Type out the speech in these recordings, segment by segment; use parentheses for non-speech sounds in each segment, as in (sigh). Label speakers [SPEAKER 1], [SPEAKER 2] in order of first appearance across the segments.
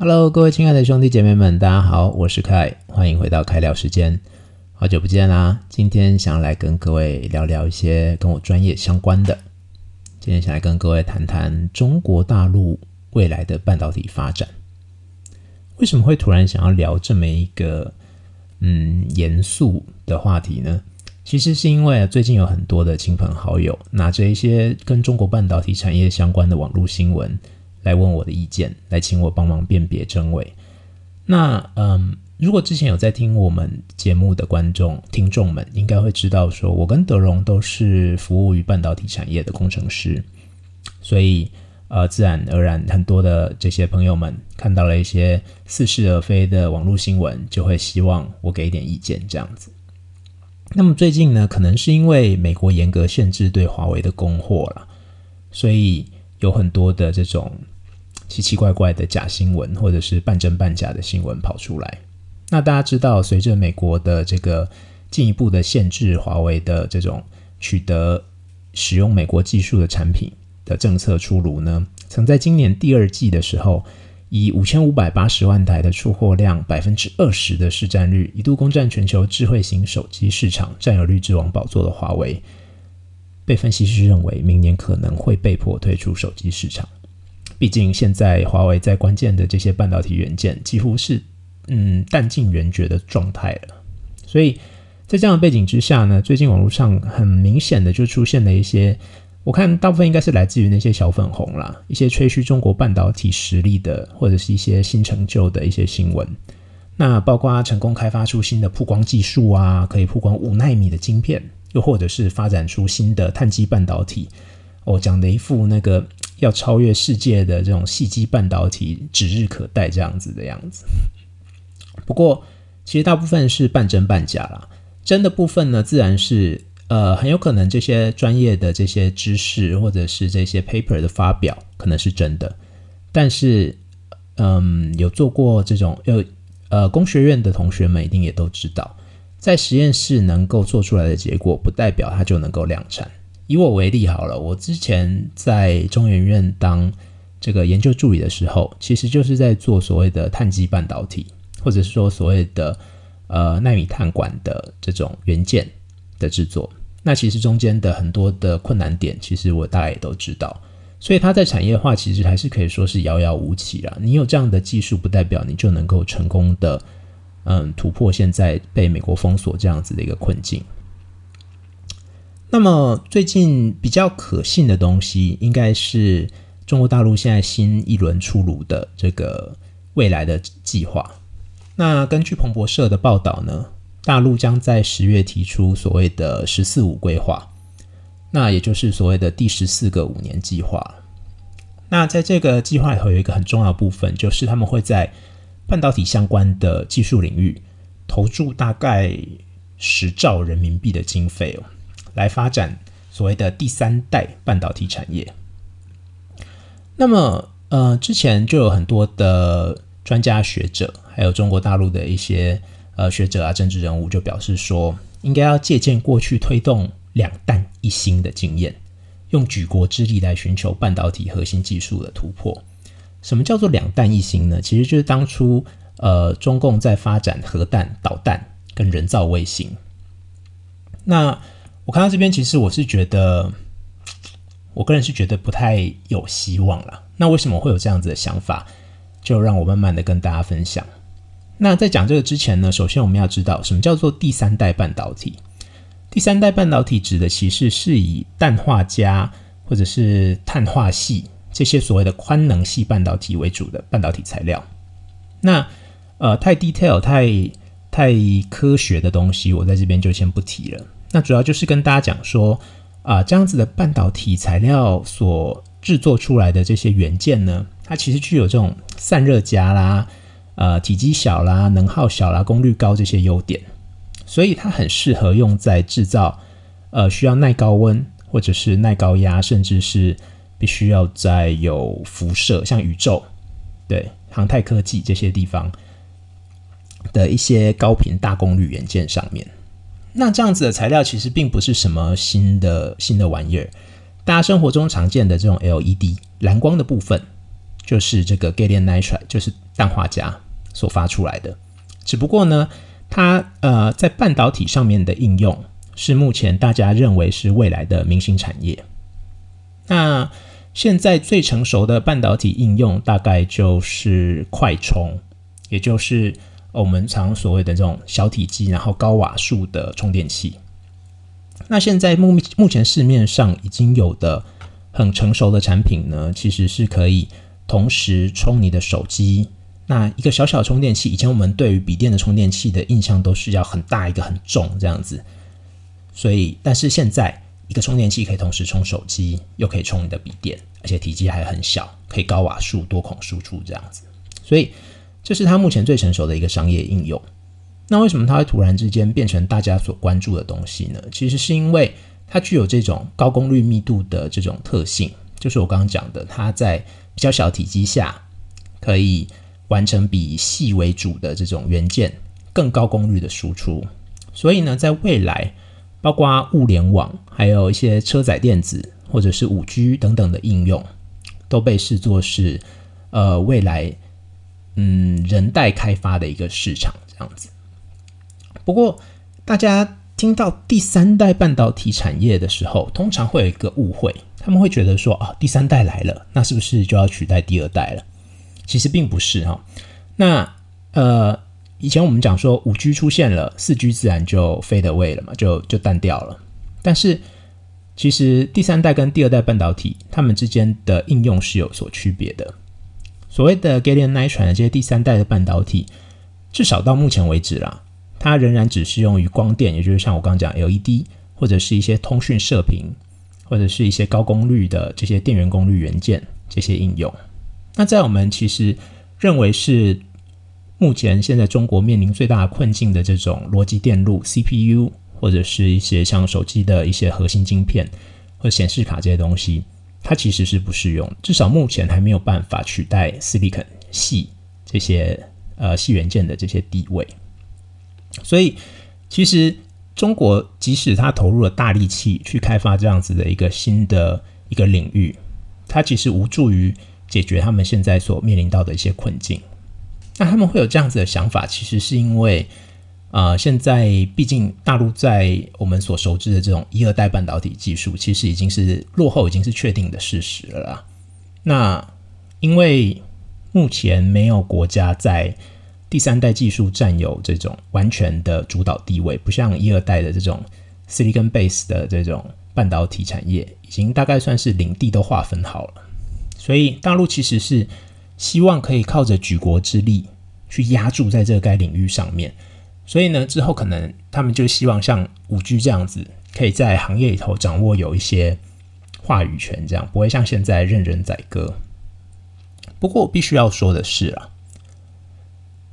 [SPEAKER 1] Hello，各位亲爱的兄弟姐妹们，大家好，我是凯，欢迎回到开聊时间，好久不见啦！今天想来跟各位聊聊一些跟我专业相关的。今天想来跟各位谈谈中国大陆未来的半导体发展。为什么会突然想要聊这么一个嗯严肃的话题呢？其实是因为最近有很多的亲朋好友拿着一些跟中国半导体产业相关的网络新闻。来问我的意见，来请我帮忙辨别真伪。那嗯，如果之前有在听我们节目的观众听众们，应该会知道，说我跟德荣都是服务于半导体产业的工程师，所以呃，自然而然，很多的这些朋友们看到了一些似是而非的网络新闻，就会希望我给一点意见这样子。那么最近呢，可能是因为美国严格限制对华为的供货了，所以。有很多的这种奇奇怪怪的假新闻，或者是半真半假的新闻跑出来。那大家知道，随着美国的这个进一步的限制华为的这种取得使用美国技术的产品的政策出炉呢，曾在今年第二季的时候，以五千五百八十万台的出货量，百分之二十的市占率，一度攻占全球智慧型手机市场占有率之王宝座的华为。被分析师认为，明年可能会被迫退出手机市场。毕竟，现在华为在关键的这些半导体元件几乎是嗯弹尽援绝的状态了。所以在这样的背景之下呢，最近网络上很明显的就出现了一些，我看大部分应该是来自于那些小粉红啦，一些吹嘘中国半导体实力的，或者是一些新成就的一些新闻。那包括成功开发出新的曝光技术啊，可以曝光五纳米的晶片。又或者是发展出新的碳基半导体，哦，讲的一副那个要超越世界的这种细基半导体指日可待这样子的样子。不过，其实大部分是半真半假啦。真的部分呢，自然是呃很有可能这些专业的这些知识或者是这些 paper 的发表可能是真的，但是嗯，有做过这种有呃工学院的同学们一定也都知道。在实验室能够做出来的结果，不代表它就能够量产。以我为例好了，我之前在中研院当这个研究助理的时候，其实就是在做所谓的碳基半导体，或者是说所谓的呃纳米碳管的这种元件的制作。那其实中间的很多的困难点，其实我大概也都知道。所以它在产业化其实还是可以说是遥遥无期了。你有这样的技术，不代表你就能够成功的。嗯，突破现在被美国封锁这样子的一个困境。那么最近比较可信的东西，应该是中国大陆现在新一轮出炉的这个未来的计划。那根据彭博社的报道呢，大陆将在十月提出所谓的“十四五”规划，那也就是所谓的第十四个五年计划。那在这个计划里头有一个很重要部分，就是他们会在半导体相关的技术领域，投注大概十兆人民币的经费哦，来发展所谓的第三代半导体产业。那么，呃，之前就有很多的专家学者，还有中国大陆的一些呃学者啊、政治人物，就表示说，应该要借鉴过去推动两弹一星的经验，用举国之力来寻求半导体核心技术的突破。什么叫做两弹一星呢？其实就是当初呃中共在发展核弹、导弹跟人造卫星。那我看到这边，其实我是觉得，我个人是觉得不太有希望了。那为什么会有这样子的想法？就让我慢慢的跟大家分享。那在讲这个之前呢，首先我们要知道什么叫做第三代半导体。第三代半导体指的其实是以氮化镓或者是碳化系。这些所谓的宽能系半导体为主的半导体材料，那呃太 detail 太太科学的东西，我在这边就先不提了。那主要就是跟大家讲说啊，这样子的半导体材料所制作出来的这些元件呢，它其实具有这种散热夹啦、呃体积小啦、能耗小啦、功率高这些优点，所以它很适合用在制造呃需要耐高温或者是耐高压，甚至是必须要在有辐射，像宇宙、对航太科技这些地方的一些高频大功率元件上面。那这样子的材料其实并不是什么新的新的玩意儿，大家生活中常见的这种 LED 蓝光的部分，就是这个 gallium nitride，就是氮化镓所发出来的。只不过呢，它呃在半导体上面的应用是目前大家认为是未来的明星产业。那现在最成熟的半导体应用大概就是快充，也就是我们常所谓的这种小体积然后高瓦数的充电器。那现在目目前市面上已经有的很成熟的产品呢，其实是可以同时充你的手机。那一个小小充电器，以前我们对于笔电的充电器的印象都是要很大一个很重这样子。所以，但是现在一个充电器可以同时充手机，又可以充你的笔电，而且体积还很小，可以高瓦数、多孔输出这样子。所以，这是它目前最成熟的一个商业应用。那为什么它会突然之间变成大家所关注的东西呢？其实是因为它具有这种高功率密度的这种特性，就是我刚刚讲的，它在比较小体积下可以完成比细为主的这种元件更高功率的输出。所以呢，在未来，包括物联网，还有一些车载电子或者是五 G 等等的应用，都被视作是呃未来嗯人代开发的一个市场这样子。不过，大家听到第三代半导体产业的时候，通常会有一个误会，他们会觉得说啊，第三代来了，那是不是就要取代第二代了？其实并不是哈。那呃，以前我们讲说五 G 出现了，四 G 自然就 fade away 了嘛，就就淡掉了。但是其实第三代跟第二代半导体，它们之间的应用是有所区别的。所谓的 gallium nitride 这些第三代的半导体，至少到目前为止啦。它仍然只适用于光电，也就是像我刚刚讲 LED 或者是一些通讯射频，或者是一些高功率的这些电源功率元件这些应用。那在我们其实认为是目前现在中国面临最大的困境的这种逻辑电路 CPU，或者是一些像手机的一些核心晶片或显示卡这些东西，它其实是不适用，至少目前还没有办法取代 silicon 细这些呃系元件的这些地位。所以，其实中国即使它投入了大力气去开发这样子的一个新的一个领域，它其实无助于解决他们现在所面临到的一些困境。那他们会有这样子的想法，其实是因为，呃，现在毕竟大陆在我们所熟知的这种一二代半导体技术，其实已经是落后，已经是确定的事实了啦。那因为目前没有国家在。第三代技术占有这种完全的主导地位，不像一二代的这种 silicon base 的这种半导体产业，已经大概算是领地都划分好了。所以大陆其实是希望可以靠着举国之力去压住在这个该领域上面。所以呢，之后可能他们就希望像五 G 这样子，可以在行业里头掌握有一些话语权，这样不会像现在任人宰割。不过我必须要说的是啊。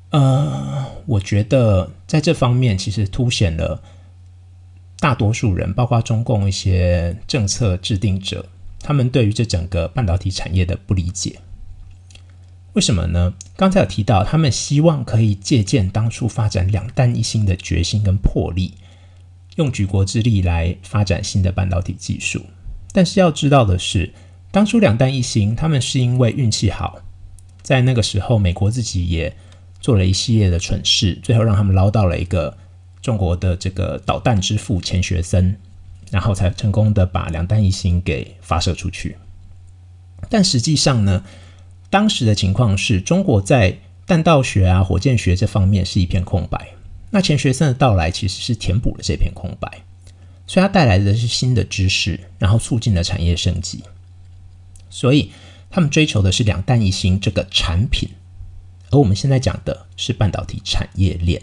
[SPEAKER 1] 呃，我觉得在这方面其实凸显了大多数人，包括中共一些政策制定者，他们对于这整个半导体产业的不理解。为什么呢？刚才有提到，他们希望可以借鉴当初发展两弹一星的决心跟魄力，用举国之力来发展新的半导体技术。但是要知道的是，当初两弹一星，他们是因为运气好，在那个时候，美国自己也。做了一系列的蠢事，最后让他们捞到了一个中国的这个导弹之父钱学森，然后才成功的把两弹一星给发射出去。但实际上呢，当时的情况是中国在弹道学啊、火箭学这方面是一片空白。那钱学森的到来其实是填补了这片空白，所以他带来的是新的知识，然后促进了产业升级。所以他们追求的是两弹一星这个产品。而我们现在讲的是半导体产业链。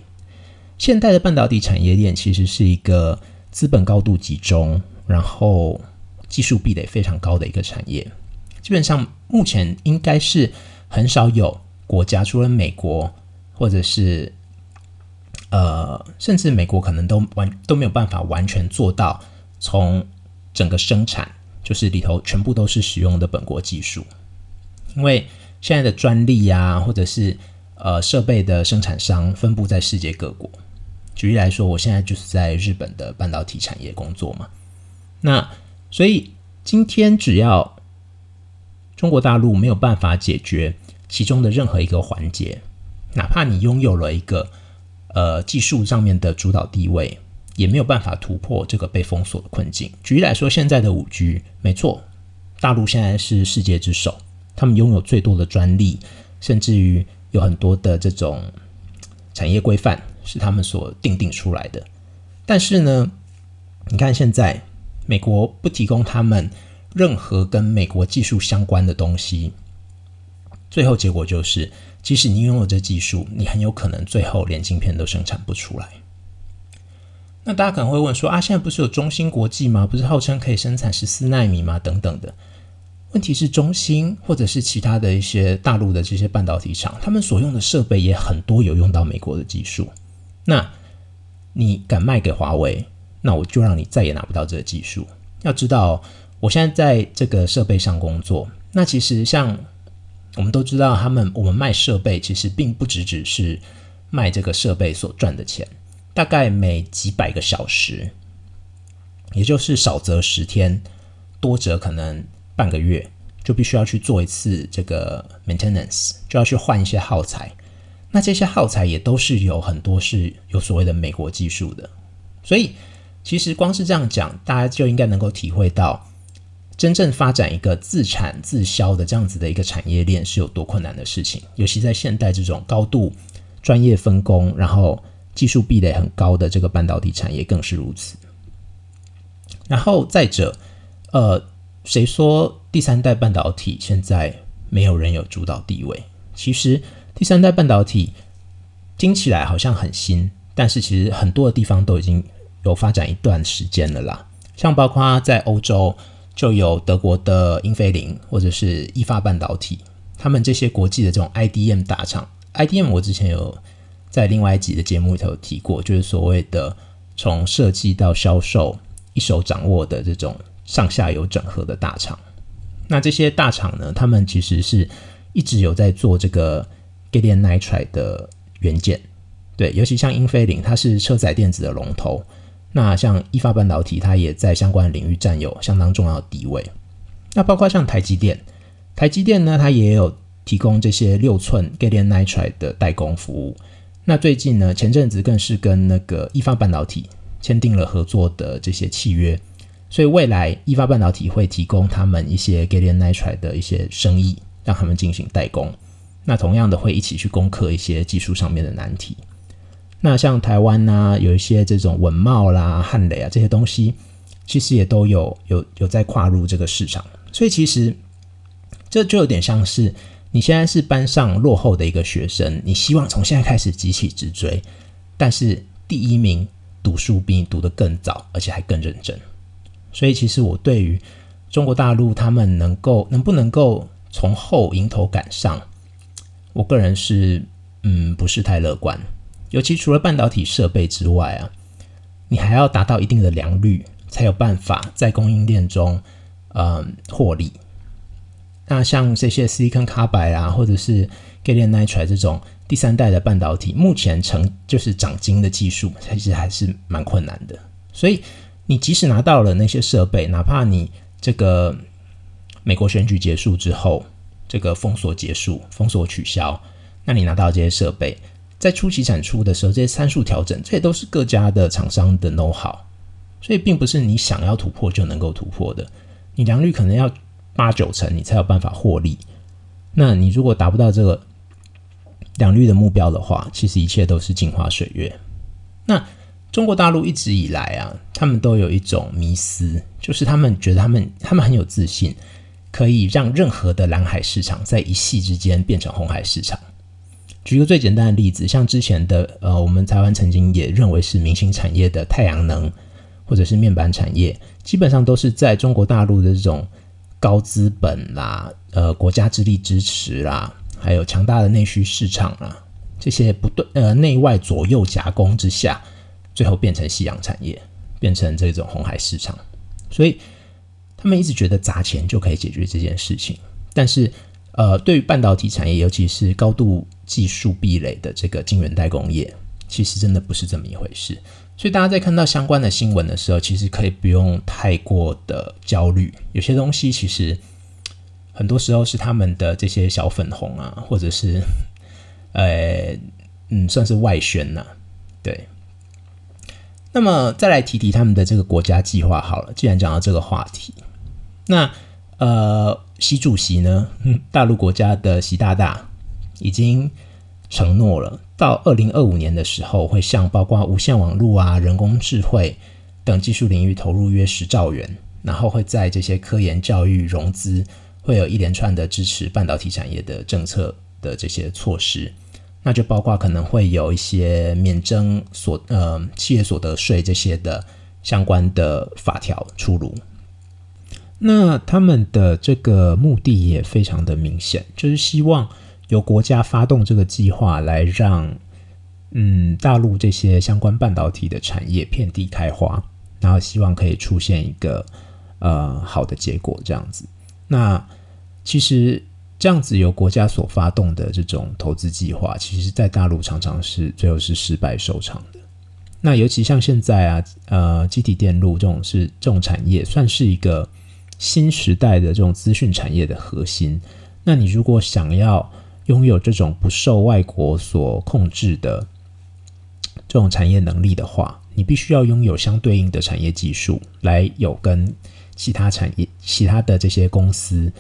[SPEAKER 1] 现代的半导体产业链其实是一个资本高度集中，然后技术壁垒非常高的一个产业。基本上目前应该是很少有国家，除了美国，或者是呃，甚至美国可能都完都没有办法完全做到从整个生产就是里头全部都是使用的本国技术，因为。现在的专利呀，或者是呃设备的生产商分布在世界各国。举例来说，我现在就是在日本的半导体产业工作嘛。那所以今天只要中国大陆没有办法解决其中的任何一个环节，哪怕你拥有了一个呃技术上面的主导地位，也没有办法突破这个被封锁的困境。举例来说，现在的五 G，没错，大陆现在是世界之首，他们拥有最多的专利，甚至于有很多的这种产业规范是他们所定定出来的。但是呢，你看现在美国不提供他们。任何跟美国技术相关的东西，最后结果就是，即使你拥有这技术，你很有可能最后连晶片都生产不出来。那大家可能会问说：啊，现在不是有中芯国际吗？不是号称可以生产十四纳米吗？等等的。问题是，中芯或者是其他的一些大陆的这些半导体厂，他们所用的设备也很多有用到美国的技术。那你敢卖给华为，那我就让你再也拿不到这个技术。要知道。我现在在这个设备上工作，那其实像我们都知道，他们我们卖设备其实并不只只是卖这个设备所赚的钱，大概每几百个小时，也就是少则十天，多则可能半个月，就必须要去做一次这个 maintenance，就要去换一些耗材。那这些耗材也都是有很多是有所谓的美国技术的，所以其实光是这样讲，大家就应该能够体会到。真正发展一个自产自销的这样子的一个产业链是有多困难的事情，尤其在现代这种高度专业分工，然后技术壁垒很高的这个半导体产业更是如此。然后再者，呃，谁说第三代半导体现在没有人有主导地位？其实第三代半导体听起来好像很新，但是其实很多的地方都已经有发展一段时间了啦，像包括在欧洲。就有德国的英飞凌或者是意法半导体，他们这些国际的这种 IDM 大厂，IDM 我之前有在另外一集的节目里头提过，就是所谓的从设计到销售一手掌握的这种上下游整合的大厂。那这些大厂呢，他们其实是一直有在做这个 gallium nitride 的元件，对，尤其像英飞凌，它是车载电子的龙头。那像意法半导体，它也在相关领域占有相当重要的地位。那包括像台积电，台积电呢，它也有提供这些六寸 gallium nitride 的代工服务。那最近呢，前阵子更是跟那个意法半导体签订了合作的这些契约，所以未来意法半导体会提供他们一些 gallium nitride 的一些生意，让他们进行代工。那同样的会一起去攻克一些技术上面的难题。那像台湾呐，有一些这种文茂啦、汉雷啊这些东西，其实也都有有有在跨入这个市场，所以其实这就有点像是你现在是班上落后的一个学生，你希望从现在开始急起直追，但是第一名读书比你读得更早，而且还更认真，所以其实我对于中国大陆他们能够能不能够从后迎头赶上，我个人是嗯不是太乐观。尤其除了半导体设备之外啊，你还要达到一定的良率，才有办法在供应链中，嗯，获利。那像这些 Silicon Carbide 啊，或者是 Gallium Nitride 这种第三代的半导体，目前成就是长晶的技术，其实还是蛮困难的。所以你即使拿到了那些设备，哪怕你这个美国选举结束之后，这个封锁结束，封锁取消，那你拿到这些设备。在初期产出的时候，这些参数调整，这些都是各家的厂商的 know how，所以并不是你想要突破就能够突破的。你良率可能要八九成，你才有办法获利。那你如果达不到这个良率的目标的话，其实一切都是镜花水月。那中国大陆一直以来啊，他们都有一种迷思，就是他们觉得他们他们很有自信，可以让任何的蓝海市场在一夕之间变成红海市场。举个最简单的例子，像之前的呃，我们台湾曾经也认为是明星产业的太阳能，或者是面板产业，基本上都是在中国大陆的这种高资本啦、呃国家之力支持啦，还有强大的内需市场啦，这些不对呃内外左右夹攻之下，最后变成夕阳产业，变成这种红海市场。所以他们一直觉得砸钱就可以解决这件事情，但是呃，对于半导体产业，尤其是高度技术壁垒的这个晶圆代工业，其实真的不是这么一回事。所以大家在看到相关的新闻的时候，其实可以不用太过的焦虑。有些东西其实，很多时候是他们的这些小粉红啊，或者是 (laughs) 呃嗯，算是外宣呐，对。那么再来提提他们的这个国家计划好了。既然讲到这个话题，那呃，习主席呢，大陆国家的习大大已经承诺了，到二零二五年的时候，会向包括无线网络啊、人工智慧等技术领域投入约十兆元，然后会在这些科研教育融资会有一连串的支持半导体产业的政策的这些措施。那就包括可能会有一些免征所呃企业所得税这些的相关的法条出炉。那他们的这个目的也非常的明显，就是希望由国家发动这个计划，来让嗯大陆这些相关半导体的产业遍地开花，然后希望可以出现一个呃好的结果这样子。那其实。这样子由国家所发动的这种投资计划，其实，在大陆常常是最后是失败收场的。那尤其像现在啊，呃，机体电路这种是这种产业，算是一个新时代的这种资讯产业的核心。那你如果想要拥有这种不受外国所控制的这种产业能力的话，你必须要拥有相对应的产业技术，来有跟其他产业、其他的这些公司。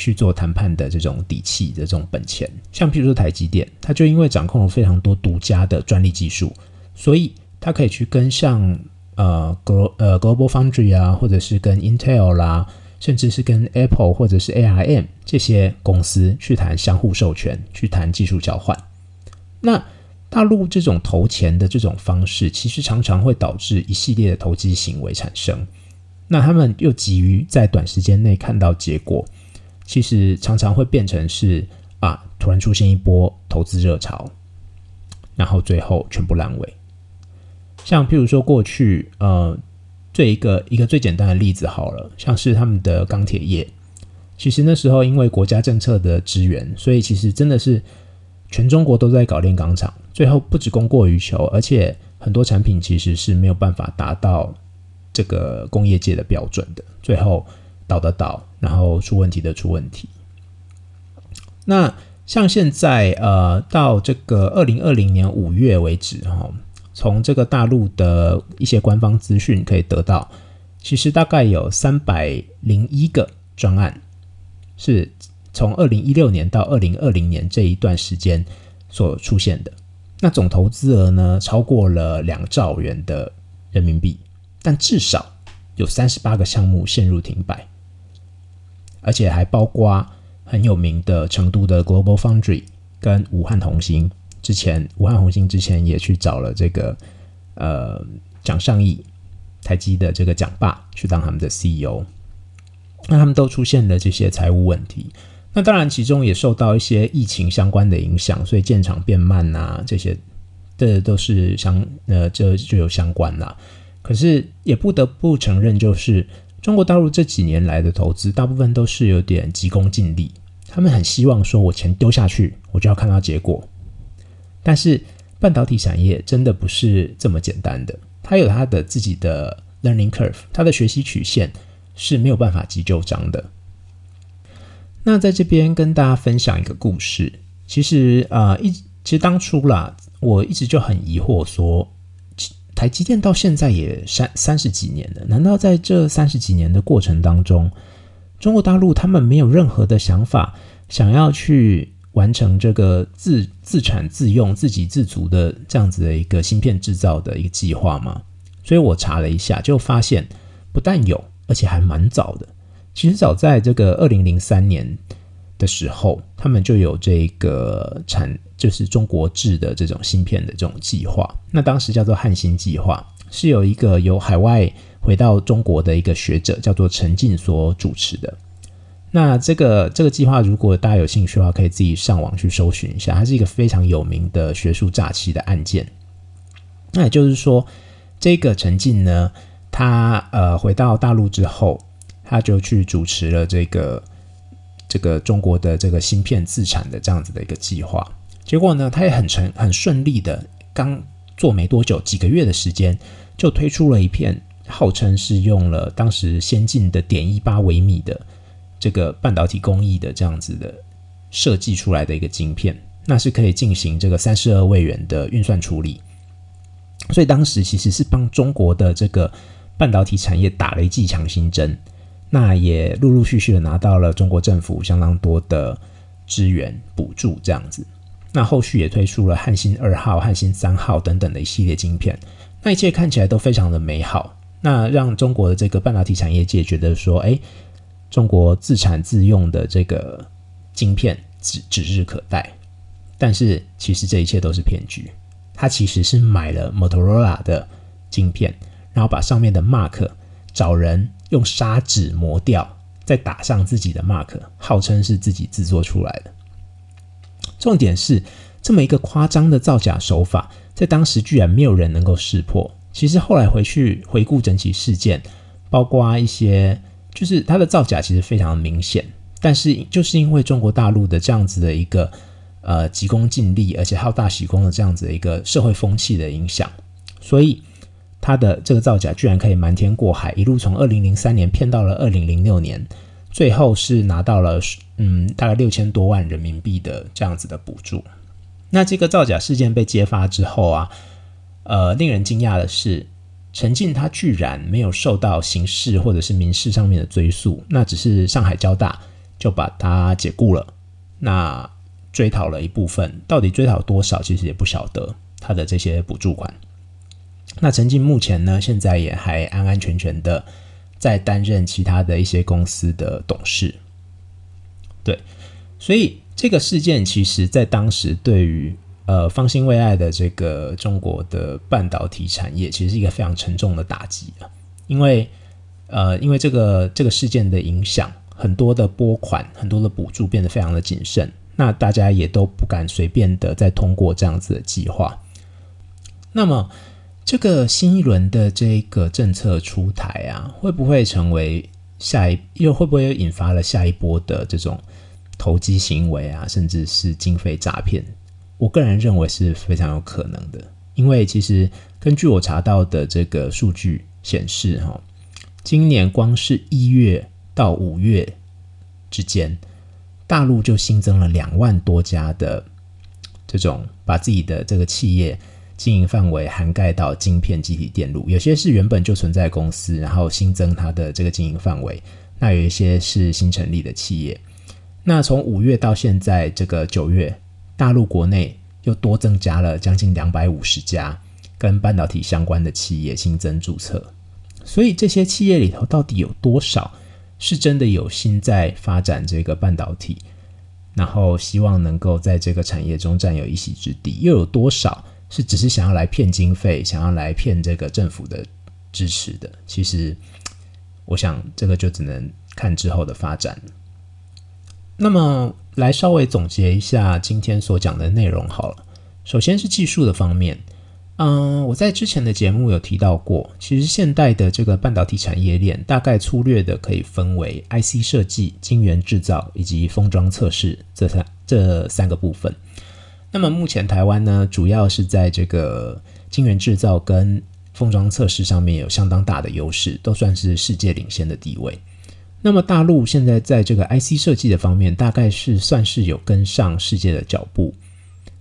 [SPEAKER 1] 去做谈判的这种底气的这种本钱，像譬如说台积电，它就因为掌控了非常多独家的专利技术，所以它可以去跟像呃 Glo 呃 Global Foundry 啊，或者是跟 Intel 啦，甚至是跟 Apple 或者是 ARM 这些公司去谈相互授权，去谈技术交换。那大陆这种投钱的这种方式，其实常常会导致一系列的投机行为产生。那他们又急于在短时间内看到结果。其实常常会变成是啊，突然出现一波投资热潮，然后最后全部烂尾。像譬如说过去呃，这一个一个最简单的例子好了，像是他们的钢铁业，其实那时候因为国家政策的支援，所以其实真的是全中国都在搞炼钢厂，最后不止供过于求，而且很多产品其实是没有办法达到这个工业界的标准的，最后。倒的倒，然后出问题的出问题。那像现在呃，到这个二零二零年五月为止哈，从这个大陆的一些官方资讯可以得到，其实大概有三百零一个专案是从二零一六年到二零二零年这一段时间所出现的。那总投资额呢，超过了两兆元的人民币，但至少有三十八个项目陷入停摆。而且还包括很有名的成都的 Global Foundry 跟武汉红星，之前武汉红星之前也去找了这个呃蒋尚义台积的这个蒋爸去当他们的 CEO，那他们都出现了这些财务问题。那当然其中也受到一些疫情相关的影响，所以建厂变慢呐，这些这都是相呃这就有相关啦。可是也不得不承认，就是。中国大陆这几年来的投资，大部分都是有点急功近利。他们很希望说，我钱丢下去，我就要看到结果。但是半导体产业真的不是这么简单的，它有它的自己的 learning curve，它的学习曲线是没有办法急就章的。那在这边跟大家分享一个故事，其实啊，一其实当初啦，我一直就很疑惑说。台积电到现在也三三十几年了，难道在这三十几年的过程当中，中国大陆他们没有任何的想法，想要去完成这个自自产自用、自给自足的这样子的一个芯片制造的一个计划吗？所以我查了一下，就发现不但有，而且还蛮早的。其实早在这个二零零三年。的时候，他们就有这个产，就是中国制的这种芯片的这种计划。那当时叫做汉芯计划，是有一个由海外回到中国的一个学者叫做陈进所主持的。那这个这个计划，如果大家有兴趣的话，可以自己上网去搜寻一下，它是一个非常有名的学术诈欺的案件。那也就是说，这个陈进呢，他呃回到大陆之后，他就去主持了这个。这个中国的这个芯片自产的这样子的一个计划，结果呢，他也很成很顺利的，刚做没多久，几个月的时间，就推出了一片号称是用了当时先进的点一八微米的这个半导体工艺的这样子的设计出来的一个晶片，那是可以进行这个三十二位元的运算处理。所以当时其实是帮中国的这个半导体产业打了一剂强心针，那也陆陆续续的拿到了中国政府相当多的资源补助，这样子。那后续也推出了汉芯二号、汉芯三号等等的一系列晶片，那一切看起来都非常的美好。那让中国的这个半导体产业界觉得说，哎，中国自产自用的这个晶片指指日可待。但是其实这一切都是骗局。他其实是买了 Motorola 的晶片，然后把上面的 mark 找人用砂纸磨掉，再打上自己的 mark，号称是自己制作出来的。重点是这么一个夸张的造假手法，在当时居然没有人能够识破。其实后来回去回顾整起事件，包括一些就是它的造假其实非常明显，但是就是因为中国大陆的这样子的一个。呃，急功近利，而且好大喜功的这样子的一个社会风气的影响，所以他的这个造假居然可以瞒天过海，一路从二零零三年骗到了二零零六年，最后是拿到了嗯大概六千多万人民币的这样子的补助。那这个造假事件被揭发之后啊，呃，令人惊讶的是，陈进他居然没有受到刑事或者是民事上面的追诉，那只是上海交大就把他解雇了。那追讨了一部分，到底追讨多少，其实也不晓得他的这些补助款。那陈进目前呢，现在也还安安全全的在担任其他的一些公司的董事。对，所以这个事件其实在当时对于呃方兴未艾的这个中国的半导体产业，其实是一个非常沉重的打击啊。因为呃，因为这个这个事件的影响，很多的拨款、很多的补助变得非常的谨慎。那大家也都不敢随便的再通过这样子的计划。那么，这个新一轮的这个政策出台啊，会不会成为下一又会不会又引发了下一波的这种投机行为啊，甚至是经费诈骗？我个人认为是非常有可能的，因为其实根据我查到的这个数据显示，哈，今年光是一月到五月之间。大陆就新增了两万多家的这种把自己的这个企业经营范围涵盖到晶片、集体电路，有些是原本就存在公司，然后新增它的这个经营范围；那有一些是新成立的企业。那从五月到现在这个九月，大陆国内又多增加了将近两百五十家跟半导体相关的企业新增注册。所以这些企业里头到底有多少？是真的有心在发展这个半导体，然后希望能够在这个产业中占有一席之地，又有多少是只是想要来骗经费，想要来骗这个政府的支持的？其实，我想这个就只能看之后的发展。那么，来稍微总结一下今天所讲的内容好了。首先是技术的方面。嗯，我在之前的节目有提到过，其实现代的这个半导体产业链大概粗略的可以分为 IC 设计、晶圆制造以及封装测试这三这三个部分。那么目前台湾呢，主要是在这个晶圆制造跟封装测试上面有相当大的优势，都算是世界领先的地位。那么大陆现在在这个 IC 设计的方面，大概是算是有跟上世界的脚步。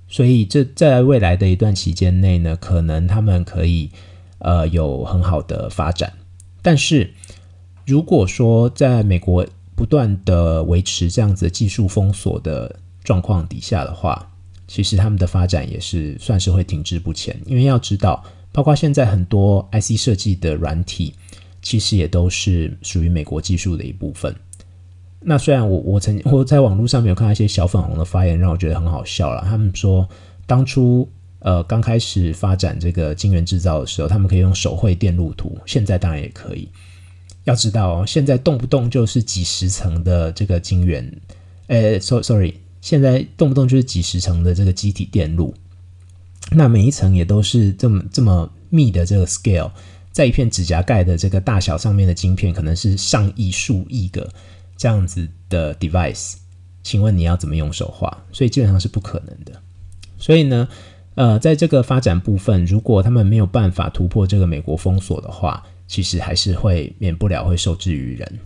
[SPEAKER 1] 所以，这在未来的一段期间内呢，可能他们可以呃有很好的发展。但是，如果说在美国不断的维持这样子技术封锁的状况底下的话，其实他们的发展也是算是会停滞不前。因为要知道，包括现在很多 IC 设计的软体，其实也都是属于美国技术的一部分。那虽然我我曾我在网络上面有看到一些小粉红的发言，让我觉得很好笑了。他们说，当初呃刚开始发展这个晶圆制造的时候，他们可以用手绘电路图，现在当然也可以。要知道哦，现在动不动就是几十层的这个晶圆，呃，so sorry，现在动不动就是几十层的这个机体电路，那每一层也都是这么这么密的这个 scale，在一片指甲盖的这个大小上面的晶片，可能是上亿、数亿个。这样子的 device，请问你要怎么用手画？所以基本上是不可能的。所以呢，呃，在这个发展部分，如果他们没有办法突破这个美国封锁的话，其实还是会免不了会受制于人。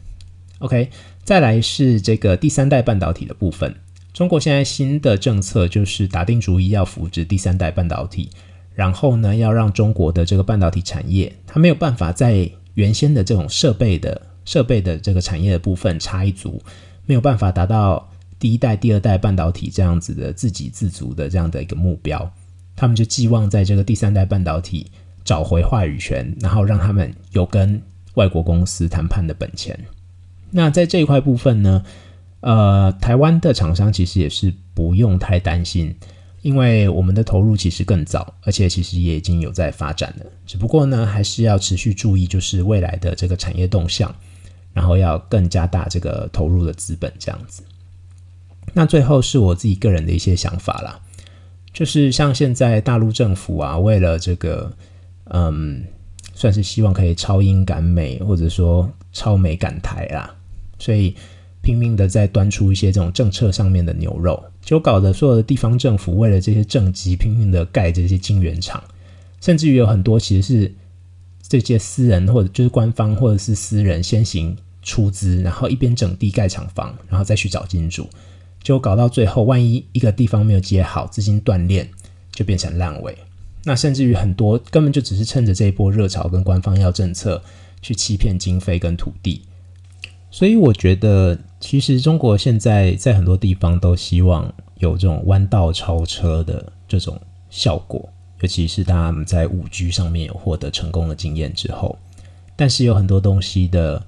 [SPEAKER 1] OK，再来是这个第三代半导体的部分。中国现在新的政策就是打定主意要扶植第三代半导体，然后呢，要让中国的这个半导体产业，它没有办法在原先的这种设备的设备的这个产业的部分差一足，没有办法达到第一代、第二代半导体这样子的自给自足的这样的一个目标。他们就寄望在这个第三代半导体找回话语权，然后让他们有跟外国公司谈判的本钱。那在这一块部分呢，呃，台湾的厂商其实也是不用太担心，因为我们的投入其实更早，而且其实也已经有在发展了。只不过呢，还是要持续注意，就是未来的这个产业动向，然后要更加大这个投入的资本这样子。那最后是我自己个人的一些想法啦，就是像现在大陆政府啊，为了这个，嗯，算是希望可以超英赶美，或者说超美赶台啦。所以拼命的在端出一些这种政策上面的牛肉，就搞得所有的地方政府为了这些政绩拼命的盖这些晶圆厂，甚至于有很多其实是这些私人或者就是官方或者是私人先行出资，然后一边整地盖厂房，然后再去找金主，就搞到最后，万一一个地方没有接好，资金断裂，就变成烂尾。那甚至于很多根本就只是趁着这一波热潮跟官方要政策去欺骗经费跟土地。所以我觉得，其实中国现在在很多地方都希望有这种弯道超车的这种效果，尤其是他们在五 G 上面有获得成功的经验之后。但是有很多东西的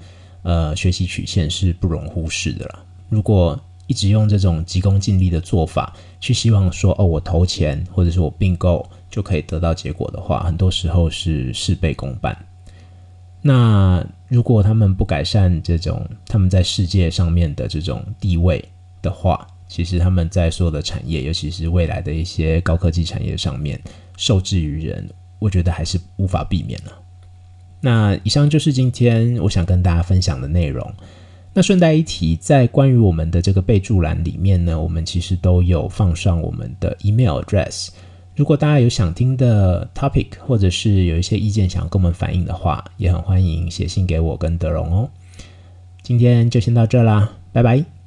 [SPEAKER 1] 呃学习曲线是不容忽视的啦。如果一直用这种急功近利的做法去希望说哦我投钱或者是我并购就可以得到结果的话，很多时候是事倍功半。那如果他们不改善这种他们在世界上面的这种地位的话，其实他们在所有的产业，尤其是未来的一些高科技产业上面受制于人，我觉得还是无法避免了。那以上就是今天我想跟大家分享的内容。那顺带一提，在关于我们的这个备注栏里面呢，我们其实都有放上我们的 email address。如果大家有想听的 topic，或者是有一些意见想跟我们反映的话，也很欢迎写信给我跟德荣哦。今天就先到这啦，拜拜。